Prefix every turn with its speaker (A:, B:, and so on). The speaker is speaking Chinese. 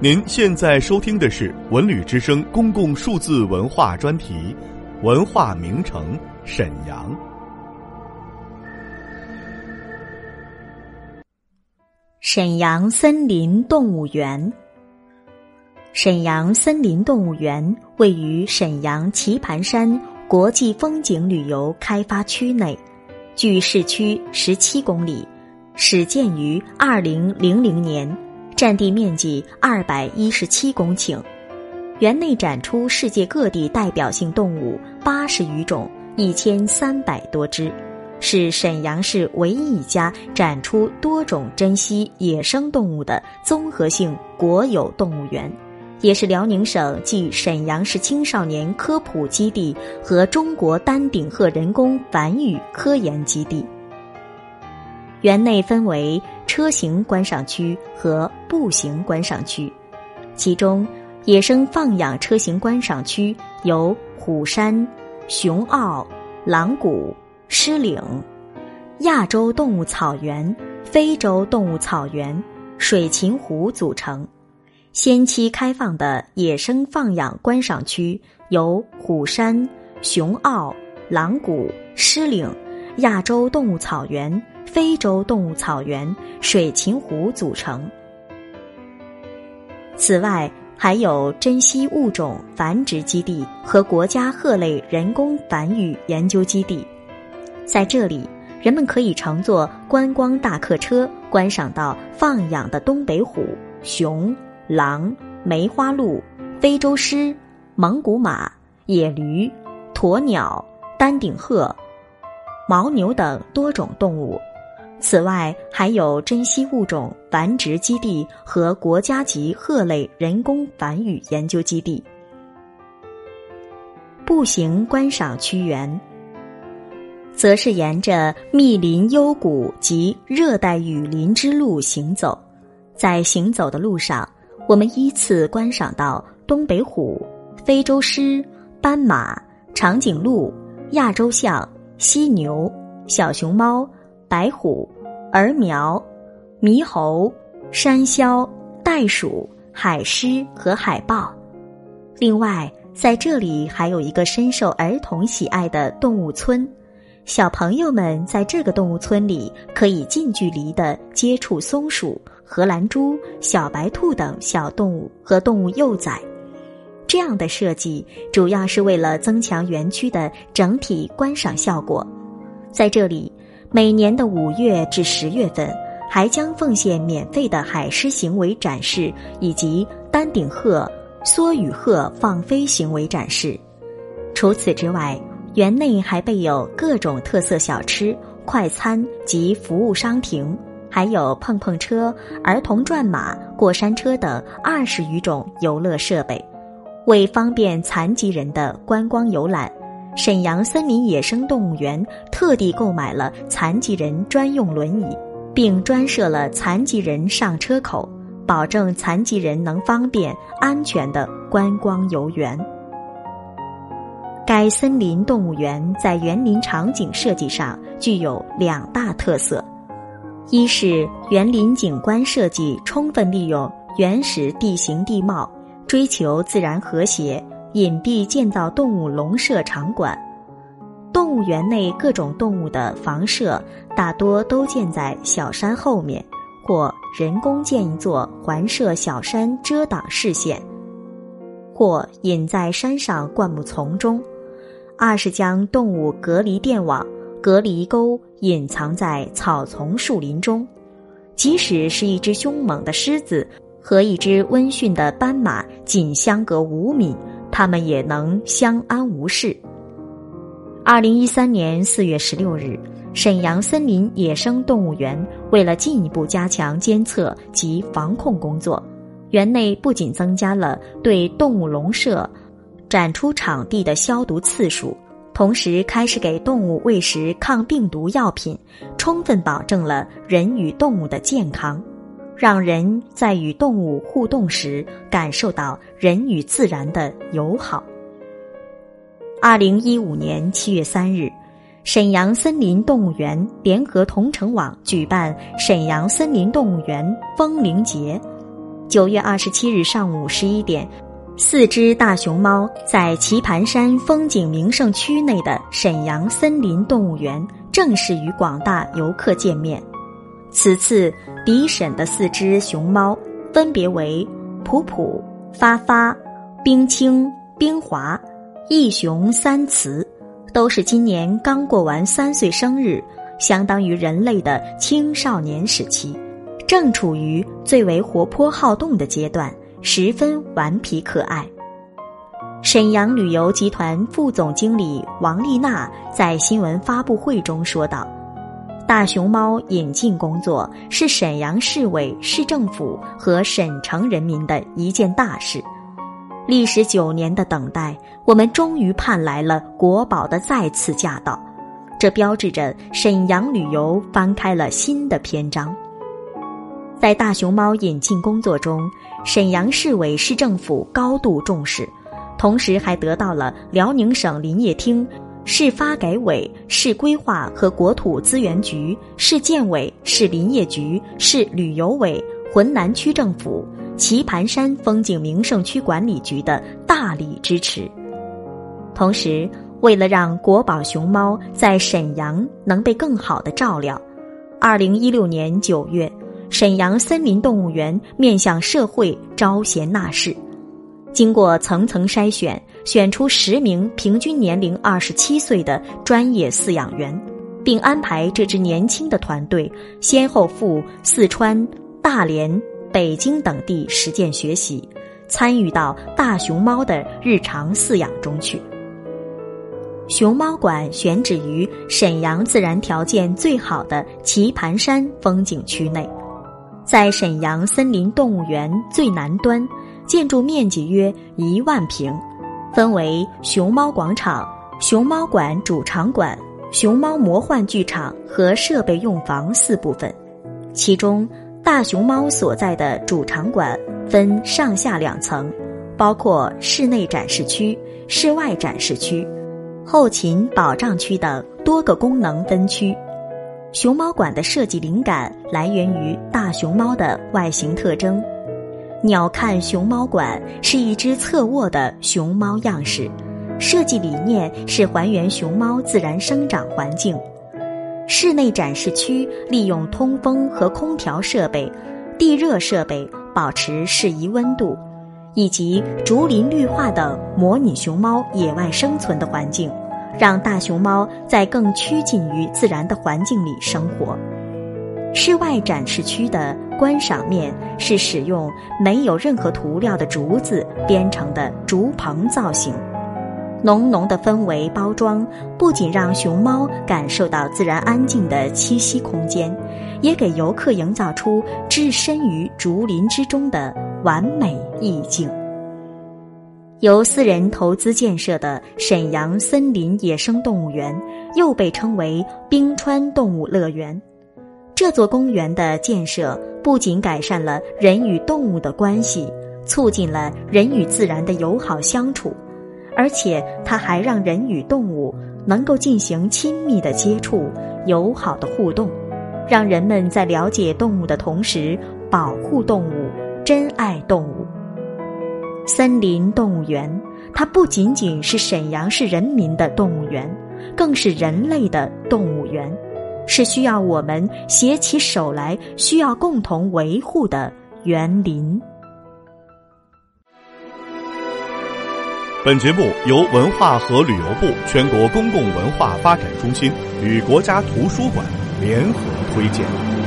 A: 您现在收听的是文旅之声公共数字文化专题《文化名城沈阳》。
B: 沈阳森林动物园。沈阳森林动物园位于沈阳棋盘山国际风景旅游开发区内，距市区十七公里，始建于二零零零年。占地面积二百一十七公顷，园内展出世界各地代表性动物八十余种，一千三百多只，是沈阳市唯一一家展出多种珍稀野生动物的综合性国有动物园，也是辽宁省继沈阳市青少年科普基地和中国丹顶鹤人工繁育科研基地。园内分为车型观赏区和步行观赏区，其中野生放养车型观赏区有虎山、熊坳、狼谷、狮岭；亚洲动物草原、非洲动物草原、水禽湖组成。先期开放的野生放养观赏区有虎山、熊坳、狼谷、狮岭、亚洲动物草原。非洲动物草原、水禽湖组成。此外，还有珍稀物种繁殖基地和国家鹤类人工繁育研究基地。在这里，人们可以乘坐观光大客车，观赏到放养的东北虎、熊、狼、梅花鹿、非洲狮、蒙古马、野驴、鸵鸟、丹顶鹤、牦牛等多种动物。此外，还有珍稀物种繁殖基地和国家级鹤类人工繁育研究基地。步行观赏屈原，则是沿着密林幽谷及热带雨林之路行走。在行走的路上，我们依次观赏到东北虎、非洲狮、斑马、长颈鹿、亚洲象、犀牛、小熊猫。白虎、儿苗、猕猴、山魈、袋鼠、海狮和海豹。另外，在这里还有一个深受儿童喜爱的动物村，小朋友们在这个动物村里可以近距离的接触松鼠、荷兰猪、小白兔等小动物和动物幼崽。这样的设计主要是为了增强园区的整体观赏效果。在这里。每年的五月至十月份，还将奉献免费的海狮行为展示以及丹顶鹤、梭羽鹤放飞行为展示。除此之外，园内还备有各种特色小吃、快餐及服务商亭，还有碰碰车、儿童转马、过山车等二十余种游乐设备，为方便残疾人的观光游览。沈阳森林野生动物园特地购买了残疾人专用轮椅，并专设了残疾人上车口，保证残疾人能方便、安全的观光游园。该森林动物园在园林场景设计上具有两大特色：一是园林景观设计充分利用原始地形地貌，追求自然和谐。隐蔽建造动物笼舍场馆，动物园内各种动物的房舍大多都建在小山后面，或人工建一座环设小山遮挡视线，或隐在山上灌木丛中；二是将动物隔离电网、隔离沟隐藏在草丛树林中，即使是一只凶猛的狮子和一只温驯的斑马，仅相隔五米。他们也能相安无事。二零一三年四月十六日，沈阳森林野生动物园为了进一步加强监测及防控工作，园内不仅增加了对动物笼舍、展出场地的消毒次数，同时开始给动物喂食抗病毒药品，充分保证了人与动物的健康。让人在与动物互动时感受到人与自然的友好。二零一五年七月三日，沈阳森林动物园联合同城网举办沈阳森林动物园风铃节，九月二十七日上午十一点，四只大熊猫在棋盘山风景名胜区内的沈阳森林动物园正式与广大游客见面。此次比审的四只熊猫分别为普普、发发、冰清、冰华、一熊三雌，都是今年刚过完三岁生日，相当于人类的青少年时期，正处于最为活泼好动的阶段，十分顽皮可爱。沈阳旅游集团副总经理王丽娜在新闻发布会中说道。大熊猫引进工作是沈阳市委、市政府和沈城人民的一件大事。历时九年的等待，我们终于盼来了国宝的再次驾到，这标志着沈阳旅游翻开了新的篇章。在大熊猫引进工作中，沈阳市委、市政府高度重视，同时还得到了辽宁省林业厅。市发改委、市规划和国土资源局、市建委、市林业局、市旅游委、浑南区政府、棋盘山风景名胜区管理局的大力支持。同时，为了让国宝熊猫在沈阳能被更好的照料，二零一六年九月，沈阳森林动物园面向社会招贤纳士。经过层层筛选，选出十名平均年龄二十七岁的专业饲养员，并安排这支年轻的团队先后赴四川、大连、北京等地实践学习，参与到大熊猫的日常饲养中去。熊猫馆选址于沈阳自然条件最好的棋盘山风景区内，在沈阳森林动物园最南端。建筑面积约一万平，分为熊猫广场、熊猫馆主场馆、熊猫魔幻剧场和设备用房四部分。其中，大熊猫所在的主场馆分上下两层，包括室内展示区、室外展示区、后勤保障区等多个功能分区。熊猫馆的设计灵感来源于大熊猫的外形特征。鸟瞰熊猫馆是一只侧卧的熊猫样式，设计理念是还原熊猫自然生长环境。室内展示区利用通风和空调设备、地热设备保持适宜温度，以及竹林绿化等模拟熊猫野外生存的环境，让大熊猫在更趋近于自然的环境里生活。室外展示区的观赏面是使用没有任何涂料的竹子编成的竹棚造型，浓浓的氛围包装不仅让熊猫感受到自然安静的栖息空间，也给游客营造出置身于竹林之中的完美意境。由私人投资建设的沈阳森林野生动物园，又被称为冰川动物乐园。这座公园的建设不仅改善了人与动物的关系，促进了人与自然的友好相处，而且它还让人与动物能够进行亲密的接触、友好的互动，让人们在了解动物的同时保护动物、珍爱动物。森林动物园，它不仅仅是沈阳市人民的动物园，更是人类的动物园。是需要我们携起手来，需要共同维护的园林。
A: 本节目由文化和旅游部全国公共文化发展中心与国家图书馆联合推荐。